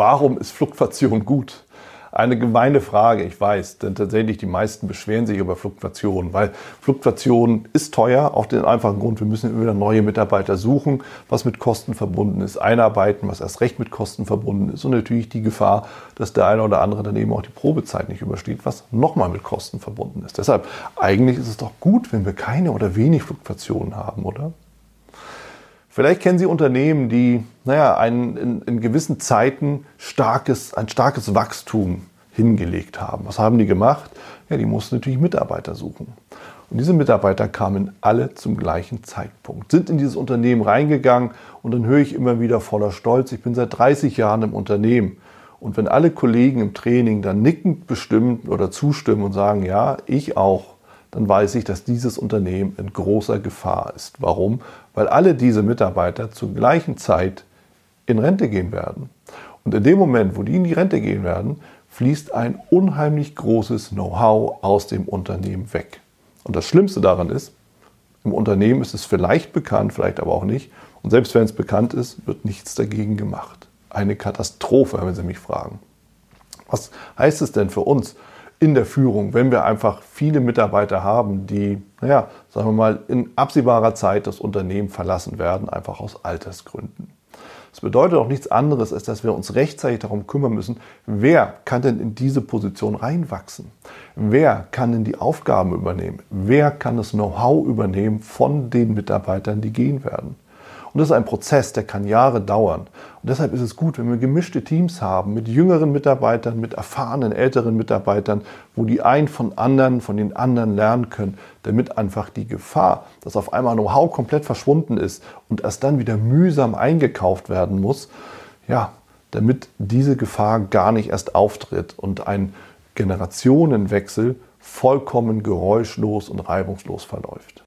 Warum ist Fluktuation gut? Eine gemeine Frage, ich weiß, denn tatsächlich die meisten beschweren sich über Fluktuation, weil Fluktuation ist teuer, auf den einfachen Grund, wir müssen immer wieder neue Mitarbeiter suchen, was mit Kosten verbunden ist, einarbeiten, was erst recht mit Kosten verbunden ist und natürlich die Gefahr, dass der eine oder andere dann eben auch die Probezeit nicht übersteht, was nochmal mit Kosten verbunden ist. Deshalb, eigentlich ist es doch gut, wenn wir keine oder wenig Fluktuationen haben, oder? Vielleicht kennen Sie Unternehmen, die naja, ein, in, in gewissen Zeiten starkes, ein starkes Wachstum hingelegt haben. Was haben die gemacht? Ja, die mussten natürlich Mitarbeiter suchen. Und diese Mitarbeiter kamen alle zum gleichen Zeitpunkt, sind in dieses Unternehmen reingegangen und dann höre ich immer wieder voller Stolz, ich bin seit 30 Jahren im Unternehmen. Und wenn alle Kollegen im Training dann nickend bestimmen oder zustimmen und sagen, ja, ich auch, dann weiß ich, dass dieses Unternehmen in großer Gefahr ist. Warum? Weil alle diese Mitarbeiter zur gleichen Zeit in Rente gehen werden. Und in dem Moment, wo die in die Rente gehen werden, fließt ein unheimlich großes Know-how aus dem Unternehmen weg. Und das Schlimmste daran ist, im Unternehmen ist es vielleicht bekannt, vielleicht aber auch nicht. Und selbst wenn es bekannt ist, wird nichts dagegen gemacht. Eine Katastrophe, wenn Sie mich fragen. Was heißt es denn für uns? In der Führung, wenn wir einfach viele Mitarbeiter haben, die, naja, sagen wir mal, in absehbarer Zeit das Unternehmen verlassen werden, einfach aus Altersgründen. Das bedeutet auch nichts anderes, als dass wir uns rechtzeitig darum kümmern müssen, wer kann denn in diese Position reinwachsen? Wer kann denn die Aufgaben übernehmen? Wer kann das Know-how übernehmen von den Mitarbeitern, die gehen werden? Und das ist ein Prozess, der kann Jahre dauern. Und deshalb ist es gut, wenn wir gemischte Teams haben mit jüngeren Mitarbeitern, mit erfahrenen älteren Mitarbeitern, wo die einen von anderen, von den anderen lernen können, damit einfach die Gefahr, dass auf einmal Know-how komplett verschwunden ist und erst dann wieder mühsam eingekauft werden muss, ja, damit diese Gefahr gar nicht erst auftritt und ein Generationenwechsel vollkommen geräuschlos und reibungslos verläuft.